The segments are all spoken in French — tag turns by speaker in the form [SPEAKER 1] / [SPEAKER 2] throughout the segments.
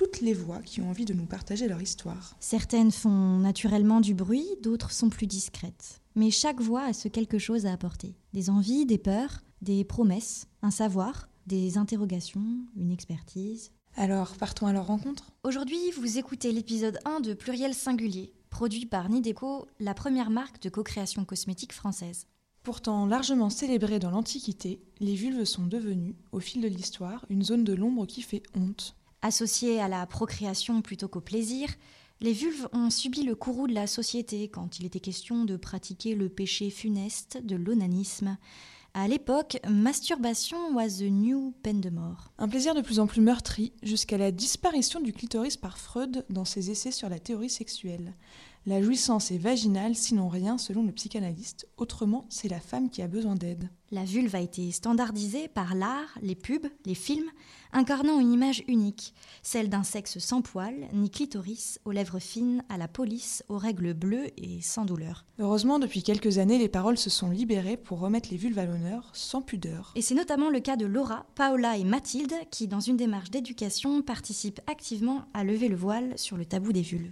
[SPEAKER 1] toutes les voix qui ont envie de nous partager leur histoire.
[SPEAKER 2] Certaines font naturellement du bruit, d'autres sont plus discrètes. Mais chaque voix a ce quelque chose à apporter. Des envies, des peurs, des promesses, un savoir, des interrogations, une expertise.
[SPEAKER 1] Alors, partons à leur rencontre
[SPEAKER 2] Aujourd'hui, vous écoutez l'épisode 1 de Pluriel Singulier, produit par Nideco, la première marque de co-création cosmétique française.
[SPEAKER 1] Pourtant largement célébrées dans l'Antiquité, les vulves sont devenues, au fil de l'histoire, une zone de l'ombre qui fait honte.
[SPEAKER 2] Associées à la procréation plutôt qu'au plaisir, les vulves ont subi le courroux de la société quand il était question de pratiquer le péché funeste de l'onanisme. À l'époque, masturbation was the new peine de mort.
[SPEAKER 1] Un plaisir de plus en plus meurtri, jusqu'à la disparition du clitoris par Freud dans ses essais sur la théorie sexuelle. La jouissance est vaginale, sinon rien selon le psychanalyste. Autrement, c'est la femme qui a besoin d'aide.
[SPEAKER 2] La vulve a été standardisée par l'art, les pubs, les films, incarnant une image unique, celle d'un sexe sans poils, ni clitoris, aux lèvres fines, à la police, aux règles bleues et sans douleur.
[SPEAKER 1] Heureusement, depuis quelques années, les paroles se sont libérées pour remettre les vulves à l'honneur, sans pudeur.
[SPEAKER 2] Et c'est notamment le cas de Laura, Paola et Mathilde qui, dans une démarche d'éducation, participent activement à lever le voile sur le tabou des vulves.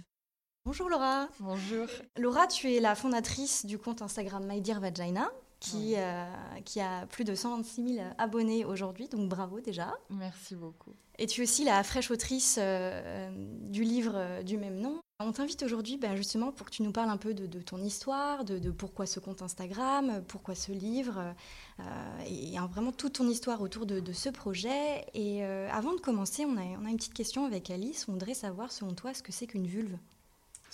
[SPEAKER 2] Bonjour Laura.
[SPEAKER 3] Bonjour.
[SPEAKER 2] Laura, tu es la fondatrice du compte Instagram My Dear Vagina, qui, euh, qui a plus de 126 000 abonnés aujourd'hui, donc bravo déjà.
[SPEAKER 3] Merci beaucoup.
[SPEAKER 2] Et tu es aussi la fraîche autrice euh, du livre euh, du même nom. On t'invite aujourd'hui ben, justement pour que tu nous parles un peu de, ton histoire, de, pourquoi ce compte Instagram, pourquoi ce livre, et, vraiment toute ton histoire autour de, ce projet. Et avant de commencer, on a, on a une petite question avec Alice. On voudrait savoir selon toi ce que c'est qu'une vulve?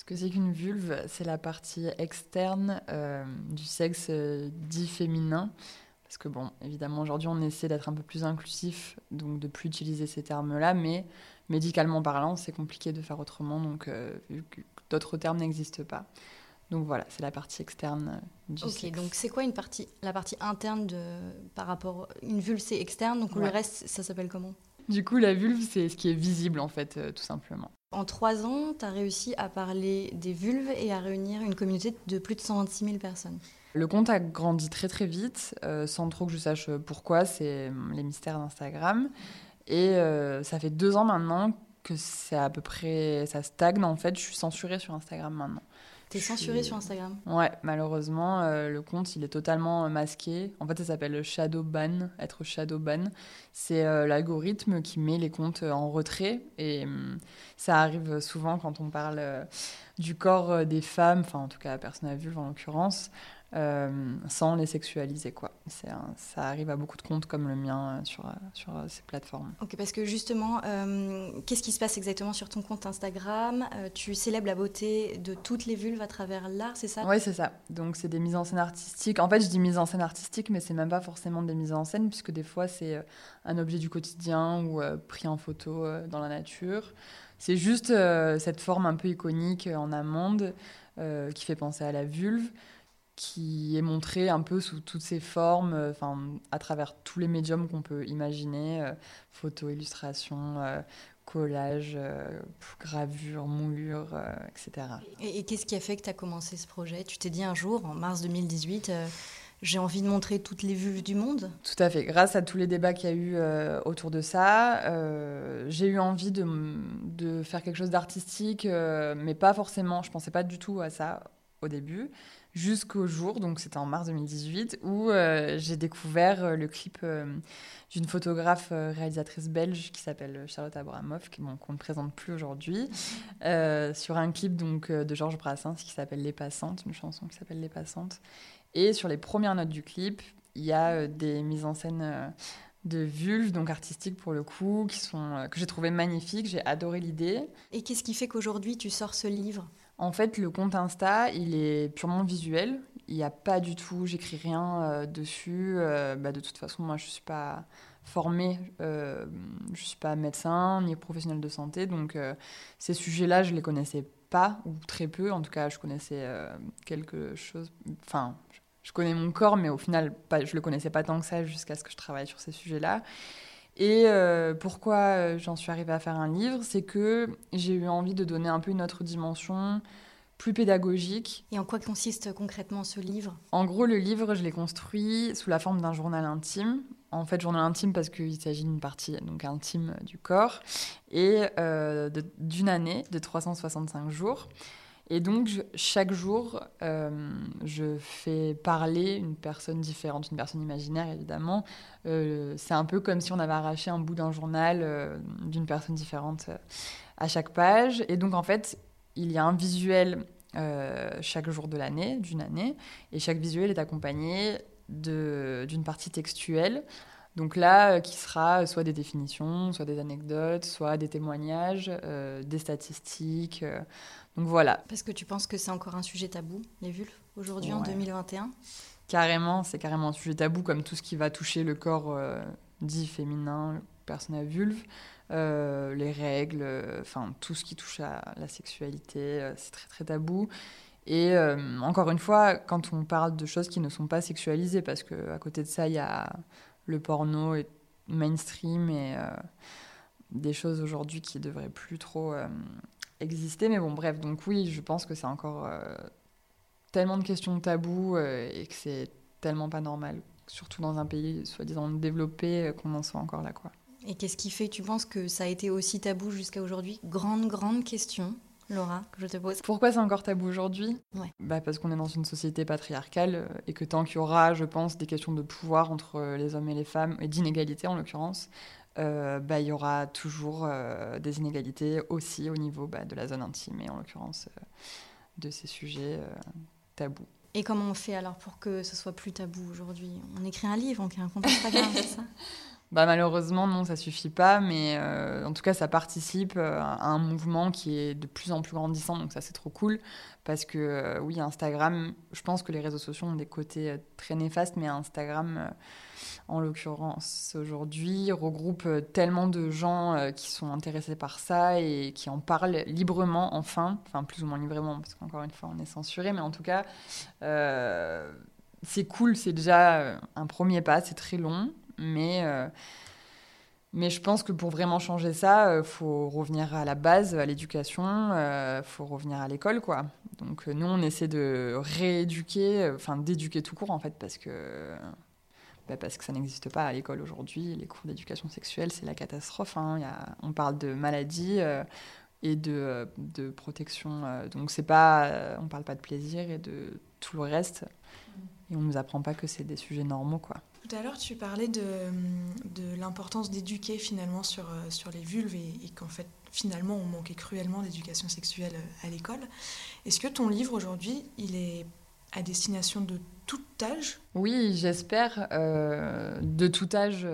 [SPEAKER 3] Ce que c'est qu'une vulve, c'est la partie externe euh, du sexe euh, dit féminin. Parce que, bon, évidemment, aujourd'hui, on essaie d'être un peu plus inclusif, donc de plus utiliser ces termes-là, mais médicalement parlant, c'est compliqué de faire autrement, donc euh, vu que d'autres termes n'existent pas. Donc voilà, c'est la partie externe du sexe.
[SPEAKER 2] Ok, donc c'est quoi une partie, la partie interne de, par rapport. Une vulve, c'est externe, donc le reste, ça s'appelle comment?
[SPEAKER 3] Du coup, la vulve, c'est ce qui est visible, en fait, tout simplement.
[SPEAKER 2] En trois ans, tu as réussi à parler des vulves et à réunir une communauté de plus de 126 000 personnes.
[SPEAKER 3] Le compte a grandi très très vite, euh, sans trop que je sache pourquoi, c'est les mystères d'Instagram. Et euh, ça fait deux ans maintenant que c'est à peu près, ça stagne en fait, je suis censurée sur Instagram maintenant.
[SPEAKER 2] T'es censuré sur Instagram
[SPEAKER 3] Ouais, malheureusement, euh, le compte, il est totalement masqué. En fait, ça s'appelle shadow ban, être shadow ban. C'est euh, l'algorithme qui met les comptes en retrait. Et hum, ça arrive souvent quand on parle euh, du corps des femmes, enfin en tout cas la personne à vulve en l'occurrence, euh, sans les sexualiser. Quoi. ça arrive à beaucoup de comptes comme le mien euh, sur, euh, sur ces plateformes.
[SPEAKER 2] Ok, parce que justement, qu'est-ce qui se passe exactement sur ton compte Instagram? Tu célèbres la beauté de toutes les vulves à travers l'art, c'est ça?
[SPEAKER 3] Oui, c'est ça. Donc c'est des mises en scène artistiques. En fait, je dis mises en scène artistiques, mais c'est même pas forcément des mises en scène, puisque des fois c'est un objet du quotidien ou pris en photo dans la nature. C'est juste cette forme un peu iconique en amande qui fait penser à la vulve qui est montré un peu sous toutes ses formes, euh, enfin à travers tous les médiums qu'on peut imaginer, euh, photo, illustration, euh, collage, gravure, moulure, etc.
[SPEAKER 2] Et, qu'est-ce qui a fait que tu as commencé ce projet? Tu t'es dit un jour, en mars 2018, j'ai envie de montrer toutes les vues du monde?
[SPEAKER 3] Tout à fait. Grâce à tous les débats qu'il y a eu autour de ça, j'ai eu envie de, de, faire quelque chose d'artistique, mais pas forcément, je pensais pas du tout à ça au début jusqu'au jour, donc c'était en mars 2018, où euh, j'ai découvert euh, le clip euh, d'une photographe réalisatrice belge qui s'appelle Charlotte Abramoff, qu'on ne présente plus aujourd'hui, sur un clip donc, de Georges Brassens qui s'appelle Les Passantes, une chanson qui s'appelle Les Passantes. Et sur les premières notes du clip, il y a des mises en scène de vulves, donc artistiques pour le coup, qui sont, que j'ai trouvé magnifiques, j'ai adoré l'idée.
[SPEAKER 2] Et qu'est-ce qui fait qu'aujourd'hui tu sors ce livre?
[SPEAKER 3] En fait, le compte Insta, il est purement visuel. Il n'y a pas du tout, j'écris rien euh, dessus. Euh, bah, de toute façon, moi, je ne suis pas formée, euh, je ne suis pas médecin ni professionnel de santé. Donc, ces sujets-là, je ne les connaissais pas, ou très peu. En tout cas, je connaissais quelque chose. Enfin, je connais mon corps, mais au final, je le connaissais pas tant que ça jusqu'à ce que je travaille sur ces sujets-là. Et pourquoi j'en suis arrivée à faire un livre, c'est que j'ai eu envie de donner un peu une autre dimension plus pédagogique.
[SPEAKER 2] Et en quoi consiste concrètement ce livre?
[SPEAKER 3] En gros, le livre, je l'ai construit sous la forme d'un journal intime. En fait, journal intime parce qu'il s'agit d'une partie donc intime du corps et euh, d'une année de 365 jours. Et donc, chaque jour, euh, je fais parler une personne différente, une personne imaginaire, évidemment. Euh, c'est un peu comme si on avait arraché un bout d'un journal d'une personne différente à chaque page. Et donc, en fait, il y a un visuel euh, chaque jour de l'année, d'une année, et chaque visuel est accompagné d'une partie textuelle. Donc là, euh, qui sera soit des définitions, soit des anecdotes, soit des témoignages, euh, des statistiques. Donc voilà.
[SPEAKER 2] Parce que tu penses que c'est encore un sujet tabou, les vulves, aujourd'hui en 2021
[SPEAKER 3] Carrément, c'est carrément un sujet tabou, comme tout ce qui va toucher le corps dit féminin, personne à vulve. Euh, les règles, euh, enfin tout ce qui touche à la sexualité, euh, c'est très très tabou. Et encore une fois, quand on parle de choses qui ne sont pas sexualisées, parce qu'à côté de ça, il y a le porno et mainstream et des choses aujourd'hui qui devraient plus trop exister. Mais bon, bref, donc oui, je pense que c'est encore tellement de questions taboues et que c'est tellement pas normal, surtout dans un pays soi-disant développé, qu'on en soit encore là, quoi.
[SPEAKER 2] Et qu'est-ce qui fait, tu penses, que ça a été aussi tabou jusqu'à aujourd'hui? Grande, grande question. Laura, que je te pose.
[SPEAKER 3] Pourquoi c'est encore tabou aujourd'hui?
[SPEAKER 2] Ouais.
[SPEAKER 3] bah Parce qu'on est dans une société patriarcale euh, et que tant qu'il y aura, je pense, des questions de pouvoir entre euh, les hommes et les femmes, et d'inégalité en l'occurrence, euh, bah, il y aura toujours des inégalités aussi au niveau bah, de la zone intime et en l'occurrence de ces sujets tabous.
[SPEAKER 2] Et comment on fait alors pour que ce soit plus tabou aujourd'hui? On écrit un livre, on crée un compte Instagram, c'est ça?
[SPEAKER 3] Bah, malheureusement, non, ça suffit pas, mais euh, en tout cas, ça participe euh, à un mouvement qui est de plus en plus grandissant, donc ça, c'est trop cool. Parce que, euh, oui, Instagram, je pense que les réseaux sociaux ont des côtés très néfastes, mais Instagram, en l'occurrence, aujourd'hui, regroupe tellement de gens qui sont intéressés par ça et qui en parlent librement, enfin, enfin, plus ou moins librement, parce qu'encore une fois, on est censuré, mais en tout cas, c'est cool, c'est déjà un premier pas, c'est très long. Mais, euh, mais je pense que pour vraiment changer ça, il euh, faut revenir à la base, à l'éducation, il euh, faut revenir à l'école, quoi. Donc nous, on essaie de rééduquer, enfin d'éduquer tout court, en fait, parce que, bah, parce que ça n'existe pas à l'école aujourd'hui. Les cours d'éducation sexuelle, c'est la catastrophe. Hein. on parle de maladies et de, de protection. donc c'est pas, on parle pas de plaisir et de tout le reste. Et on nous apprend pas que c'est des sujets normaux, quoi.
[SPEAKER 1] Tout à l'heure, tu parlais de, l'importance d'éduquer finalement sur, euh, les vulves et, qu'en fait, finalement, on manquait cruellement d'éducation sexuelle euh, à l'école. Est-ce que ton livre aujourd'hui, il est à destination de tout âge?
[SPEAKER 3] Oui, j'espère. Euh, de tout âge,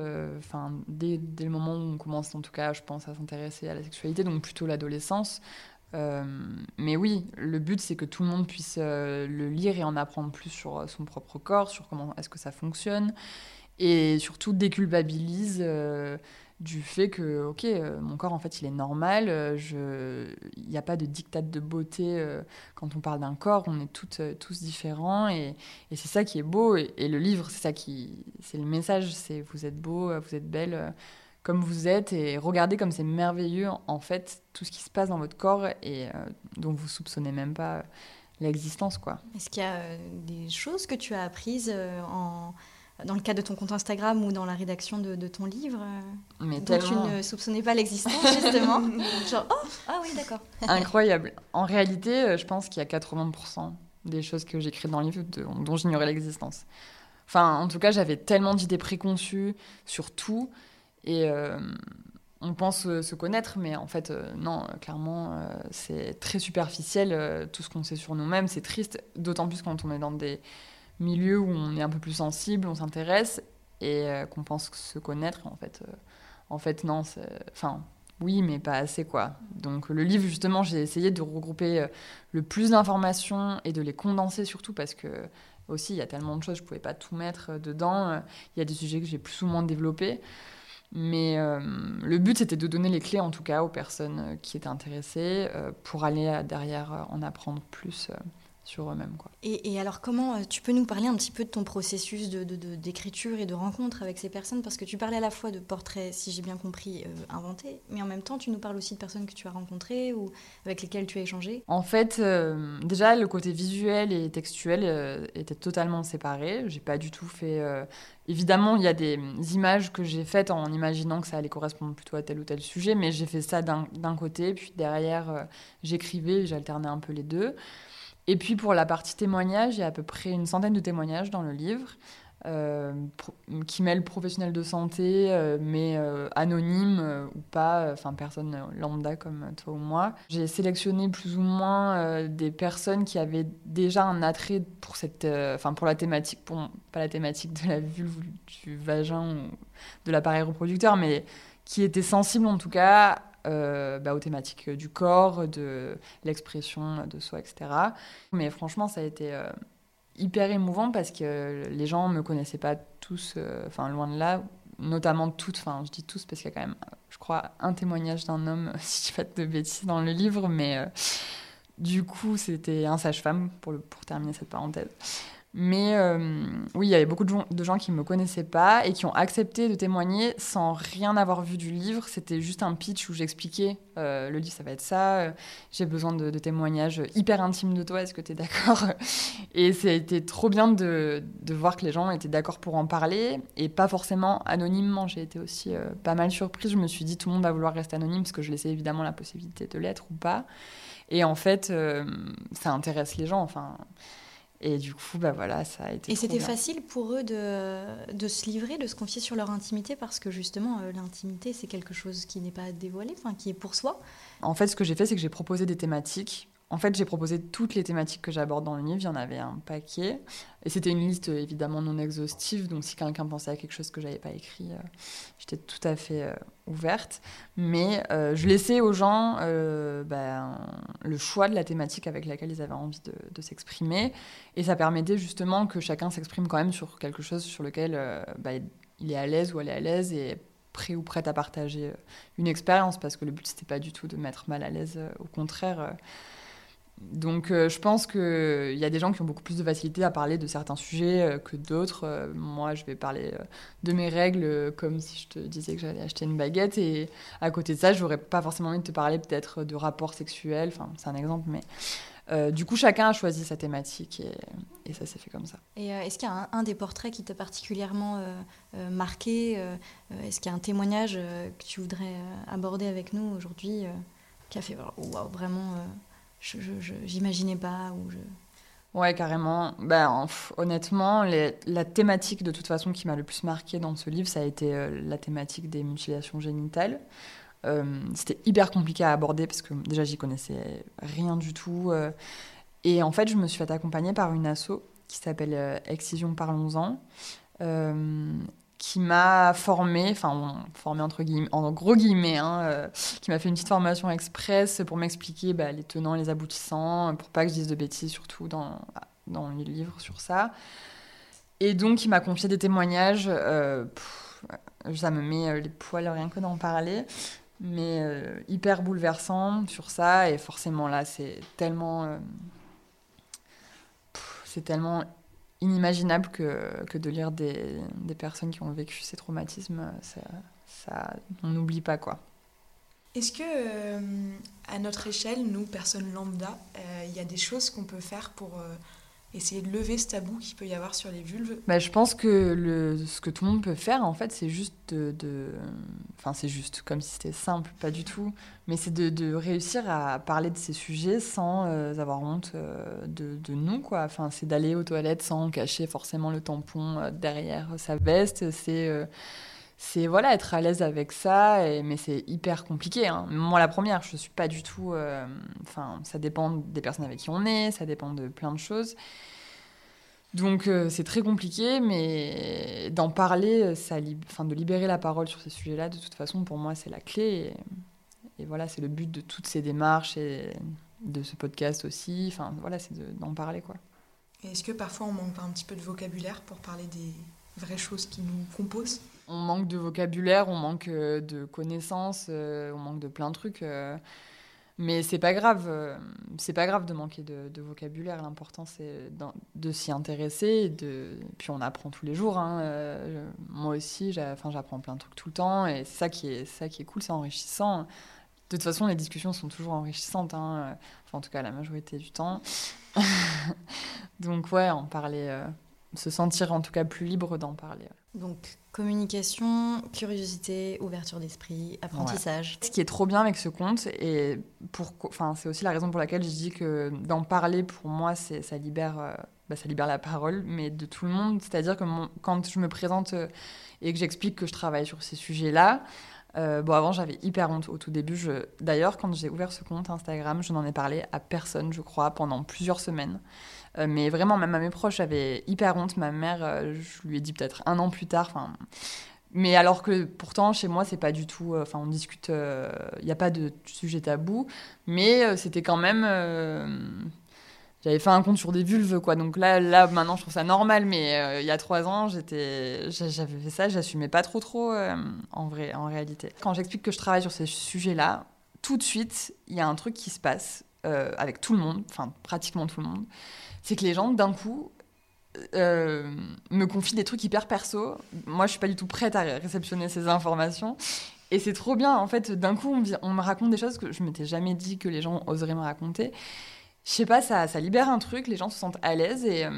[SPEAKER 3] dès, dès, le moment où on commence, en tout cas, je pense, à s'intéresser à la sexualité, donc plutôt l'adolescence. Mais oui, le but c'est que tout le monde puisse le lire et en apprendre plus sur son propre corps, sur comment est-ce que ça fonctionne, et surtout déculpabilise euh, du fait que, ok, euh, mon corps, en fait, il est normal, euh, il n'y a pas de dictat de beauté quand on parle d'un corps, on est toutes, tous différents, et, et c'est ça qui est beau, et, le livre, c'est ça qui, c'est le message, c'est vous êtes beau, vous êtes belle comme vous êtes, et regardez comme c'est merveilleux, en fait, tout ce qui se passe dans votre corps, et dont vous soupçonnez même pas l'existence, quoi.
[SPEAKER 2] Est-ce qu'il y a des choses que tu as apprises en dans le cadre de ton compte Instagram ou dans la rédaction de, ton livre
[SPEAKER 3] euh, Mais
[SPEAKER 2] dont tu ne soupçonnais pas l'existence, justement Genre, oh, ah oui, d'accord.
[SPEAKER 3] Incroyable. En réalité, euh, je pense qu'il y a 80% des choses que j'écris dans le livre dont j'ignorais l'existence. Enfin, en tout cas, j'avais tellement d'idées préconçues sur tout. Et euh, on pense se connaître, mais en fait, non, clairement, c'est très superficiel, tout ce qu'on sait sur nous-mêmes. C'est triste, d'autant plus quand on est dans des milieu où on est un peu plus sensible, on s'intéresse et euh, qu'on pense se connaître. En fait, euh, en fait non. Enfin, oui, mais pas assez, quoi. Donc, le livre, justement, j'ai essayé de regrouper euh, le plus d'informations et de les condenser surtout parce que, aussi, il y a tellement de choses, je pouvais pas tout mettre dedans. Il y a des sujets que j'ai plus ou moins développés. Mais le but, c'était de donner les clés, en tout cas, aux personnes qui étaient intéressées pour aller derrière en apprendre plus sur eux-mêmes. Quoi.
[SPEAKER 2] Et, alors comment euh, tu peux nous parler un petit peu de ton processus d'écriture et de rencontre avec ces personnes? Parce que tu parlais à la fois de portraits, si j'ai bien compris, euh, inventés, mais en même temps tu nous parles aussi de personnes que tu as rencontrées ou avec lesquelles tu as échangé.
[SPEAKER 3] En fait, euh, déjà le côté visuel et textuel était totalement séparé. J'ai pas du tout fait... Évidemment, il y a des images que j'ai faites en imaginant que ça allait correspondre plutôt à tel ou tel sujet, mais j'ai fait ça d'un côté, puis derrière j'écrivais, j'alternais un peu les deux. Et puis pour la partie témoignage, il y a à peu près une centaine de témoignages dans le livre. Euh, qui mêlent professionnels de santé, euh, mais euh, anonymes ou pas, enfin personne lambda comme toi ou moi. J'ai sélectionné plus ou moins des personnes qui avaient déjà un attrait pour cette, enfin pour la thématique, pour, pas la thématique de la vulve, du vagin ou de l'appareil reproducteur, mais qui étaient sensibles en tout cas euh, bah, aux thématiques du corps, de l'expression de soi, etc. Mais franchement, ça a été euh, hyper émouvant parce que les gens ne me connaissaient pas tous, euh, enfin loin de là, notamment toutes, enfin je dis tous parce qu'il y a quand même, je crois, un témoignage d'un homme, si je ne pas de bêtises, dans le livre, mais du coup c'était un sage-femme, pour, pour terminer cette parenthèse. Mais euh, oui, il y avait beaucoup de gens, qui ne me connaissaient pas et qui ont accepté de témoigner sans rien avoir vu du livre. C'était juste un pitch où j'expliquais euh, le livre, ça va être ça. Euh, j'ai besoin de, témoignages hyper intimes de toi. Est-ce que tu es d'accord? Et c'était trop bien de, de, voir que les gens étaient d'accord pour en parler et pas forcément anonymement. J'ai été aussi pas mal surprise. Je me suis dit, tout le monde va vouloir rester anonyme parce que je laissais évidemment la possibilité de l'être ou pas. Et en fait, ça intéresse les gens. Enfin. Et du coup, bah voilà, ça a été.
[SPEAKER 2] Et c'était facile pour eux de, de, se livrer, de se confier sur leur intimité, parce que justement, euh, l'intimité, c'est quelque chose qui n'est pas dévoilé, enfin, qui est pour soi.
[SPEAKER 3] En fait, ce que j'ai fait, c'est que j'ai proposé des thématiques en fait, j'ai proposé toutes les thématiques que j'aborde dans le livre, il y en avait un paquet. Et c'était une liste évidemment non exhaustive, donc si quelqu'un pensait à quelque chose que j'avais pas écrit, euh, j'étais tout à fait euh, ouverte. Mais euh, je laissais aux gens ben, le choix de la thématique avec laquelle ils avaient envie de, s'exprimer. Et ça permettait justement que chacun s'exprime quand même sur quelque chose sur lequel ben, il est à l'aise ou elle est à l'aise et prêt ou prête à partager une expérience, parce que le but, c'était pas du tout de mettre mal à l'aise, au contraire donc euh, je pense qu'il y a des gens qui ont beaucoup plus de facilité à parler de certains sujets euh, que d'autres. Euh, moi, je vais parler de mes règles comme si je te disais que j'allais acheter une baguette. Et à côté de ça, j'aurais pas forcément envie de te parler peut-être de rapports sexuels. Enfin, c'est un exemple, mais... du coup, chacun a choisi sa thématique et, ça s'est fait comme ça.
[SPEAKER 2] Et est-ce qu'il y a un, des portraits qui t'a particulièrement marqué Est-ce qu'il y a un témoignage que tu voudrais aborder avec nous aujourd'hui qui a fait vraiment je j'imaginais pas. Ou je...
[SPEAKER 3] Ouais, carrément. Ben, honnêtement, la thématique de toute façon qui m'a le plus marqué dans ce livre, ça a été euh, la thématique des mutilations génitales. Euh, c'était hyper compliqué à aborder parce que déjà j'y connaissais rien du tout. Euh. et en fait, je me suis fait accompagner par une asso qui s'appelle Excision Parlons-en qui m'a formé, enfin formé entre guillemets, en gros guillemets, hein, euh, qui m'a fait une petite formation express pour m'expliquer bah, les tenants, les aboutissants, pour pas que je dise de bêtises, surtout dans, dans les livres sur ça. Et donc, il m'a confié des témoignages. Euh, ça me met euh, les poils rien que d'en parler, mais hyper bouleversant sur ça. Et forcément, là, c'est tellement. c'est tellement inimaginable que, que de lire des, des, personnes qui ont vécu ces traumatismes. Ça, ça on n'oublie pas quoi.
[SPEAKER 1] Est-ce que, euh, à notre échelle, nous, personnes lambda, euh, il y a des choses qu'on peut faire pour euh, essayer de lever ce tabou qu'il peut y avoir sur les vulves
[SPEAKER 3] bah, Je pense que le, ce que tout le monde peut faire, en fait, c'est juste de, Enfin, c'est juste, comme si c'était simple, pas du tout. Mais c'est de, de, réussir à parler de ces sujets sans euh, avoir honte euh, de, de, nous, quoi. Enfin, c'est d'aller aux toilettes sans cacher forcément le tampon euh, derrière sa veste. C'est... c'est voilà être à l'aise avec ça et, mais c'est hyper compliqué hein. moi la première je suis pas du tout enfin ça dépend des personnes avec qui on est ça dépend de plein de choses donc euh, c'est très compliqué, mais d'en parler, ça enfin, de libérer la parole sur ces sujets-là, de toute façon, pour moi, c'est la clé. Et, voilà, c'est le but de toutes ces démarches et de ce podcast aussi. Enfin, voilà, c'est d'en parler, quoi.
[SPEAKER 1] Est-ce que parfois on manque un petit peu de vocabulaire pour parler des vraies choses qui nous composent?
[SPEAKER 3] On manque de vocabulaire, on manque de connaissances, on manque de plein de trucs. Mais c'est pas grave, euh, c'est pas grave de manquer de, vocabulaire. L'important c'est de, s'y intéresser. Et. Puis on apprend tous les jours. Hein. Euh, moi aussi, j'apprends plein de trucs tout le temps, et ça qui est ça qui est cool, c'est enrichissant. De toute façon, les discussions sont toujours enrichissantes. Hein. Enfin, en tout cas, la majorité du temps. Donc ouais, en parler, euh, se sentir en tout cas plus libre d'en parler.
[SPEAKER 2] Donc communication, curiosité, ouverture d'esprit, apprentissage.
[SPEAKER 3] Ce qui est trop bien avec ce compte, et pour, enfin, c'est aussi la raison pour laquelle je dis que d'en parler, pour moi, c'est, ça, libère, euh, bah, ça libère la parole, mais de tout le monde. C'est-à-dire que quand je me présente euh, et que j'explique que je travaille sur ces sujets-là, euh, bon, avant, j'avais hyper honte au tout début. D'ailleurs, quand j'ai ouvert ce compte Instagram, je n'en ai parlé à personne, je crois, pendant plusieurs semaines. Euh, mais vraiment, même à mes proches, j'avais hyper honte. Ma mère, euh, je lui ai dit peut-être un an plus tard. Mais alors que pourtant, chez moi, c'est pas du tout. Enfin, on discute. Il n'y a pas de sujet tabou. Mais c'était quand même j'avais fait un compte sur des vulves quoi. Donc là là maintenant je trouve ça normal mais euh, il y a trois ans j'étais j'avais fait ça j'assumais pas trop trop euh, en vrai en réalité. Quand j'explique que je travaille sur ces sujets là tout de suite il y a un truc qui se passe euh, avec tout le monde enfin pratiquement tout le monde. C'est que les gens d'un coup me confient des trucs hyper perso. Moi je suis pas du tout prête à réceptionner ces informations. Et c'est trop bien. En fait d'un coup on, on me raconte des choses que je m'étais jamais dit que les gens oseraient me raconter je sais pas, ça, ça libère un truc, les gens se sentent à l'aise et, euh,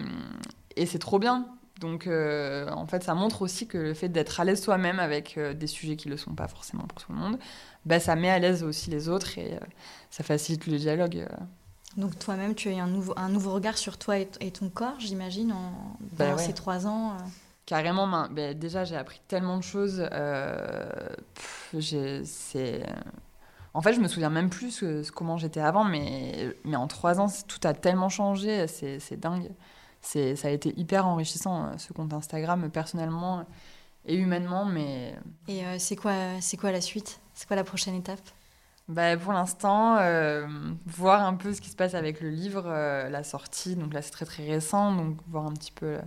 [SPEAKER 3] et c'est trop bien. Donc, euh, en fait, ça montre aussi que le fait d'être à l'aise soi-même avec euh, des sujets qui ne le sont pas forcément pour tout le monde, bah, ça met à l'aise aussi les autres et ça facilite le dialogue.
[SPEAKER 2] Donc, toi-même, tu as eu un nouveau, un nouveau regard sur toi et, ton corps, j'imagine, en, bah ces trois ans
[SPEAKER 3] Carrément, bah, déjà, j'ai appris tellement de choses. c'est en fait, je me souviens même plus comment j'étais avant, mais, mais en trois ans, tout a tellement changé, c'est dingue. Ça a été hyper enrichissant, euh, ce compte Instagram, personnellement et humainement. Mais...
[SPEAKER 2] Et euh, c'est quoi, quoi la suite? C'est quoi la prochaine étape?
[SPEAKER 3] Bah, pour l'instant, euh, voir un peu ce qui se passe avec le livre, la sortie. Donc là, c'est très très récent, donc voir un petit peu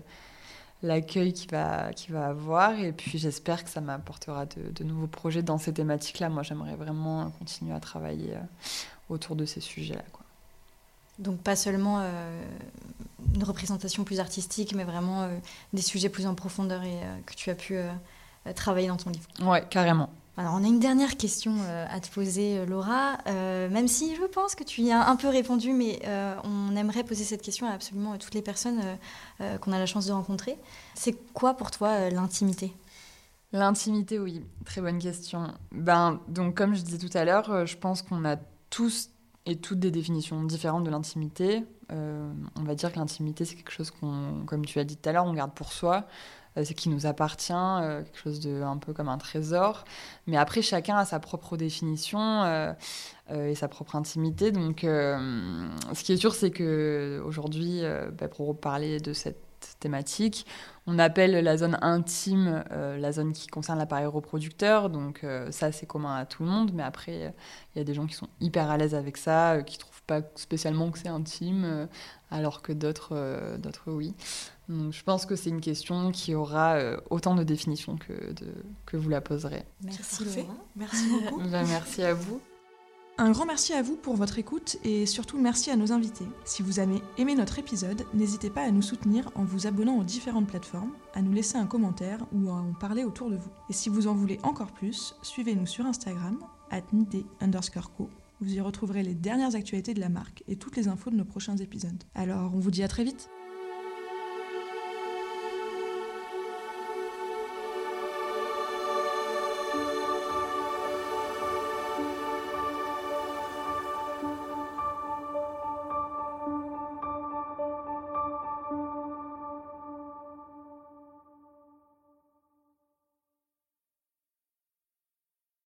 [SPEAKER 3] l'accueil qu'il va, qui va avoir. Et puis j'espère que ça m'apportera de, nouveaux projets dans ces thématiques-là. Moi, j'aimerais vraiment continuer à travailler euh, autour de ces sujets-là.
[SPEAKER 2] Donc pas seulement euh, une représentation plus artistique, mais vraiment euh, des sujets plus en profondeur et que tu as pu travailler dans ton livre.
[SPEAKER 3] Ouais, carrément.
[SPEAKER 2] On a une dernière question euh, à te poser, euh, Laura. Euh, même si je pense que tu y as un peu répondu, mais on aimerait poser cette question à absolument toutes les personnes qu'on a la chance de rencontrer. C'est quoi pour toi l'intimité?
[SPEAKER 3] L'intimité, oui, très bonne question. Ben, donc, comme je disais tout à l'heure, je pense qu'on a tous et toutes des définitions différentes de l'intimité. on va dire que l'intimité, c'est quelque chose qu'on, comme tu as dit tout à l'heure, on garde pour soi. Euh, c'est qui nous appartient, euh, quelque chose de un peu comme un trésor. Mais après, chacun a sa propre définition euh, et sa propre intimité. Donc, ce qui est sûr, c'est que aujourd'hui, bah, pour parler de cette thématique. On appelle la zone intime la zone qui concerne l'appareil reproducteur, donc ça c'est commun à tout le monde, mais après il y a des gens qui sont hyper à l'aise avec ça, qui trouvent pas spécialement que c'est intime, alors que d'autres d'autres oui je pense que c'est une question qui aura euh, autant de définitions que, de, que vous la poserez.
[SPEAKER 2] Merci Laura.
[SPEAKER 1] Merci beaucoup.
[SPEAKER 3] Ben, merci à vous.
[SPEAKER 1] Un grand merci à vous pour votre écoute et surtout merci à nos invités. Si vous avez aimé notre épisode, n'hésitez pas à nous soutenir en vous abonnant aux différentes plateformes, à nous laisser un commentaire ou à en parler autour de vous. Et si vous en voulez encore plus, suivez-nous sur Instagram, at underscore co. Vous y retrouverez les dernières actualités de la marque et toutes les infos de nos prochains épisodes. Alors, on vous dit à très vite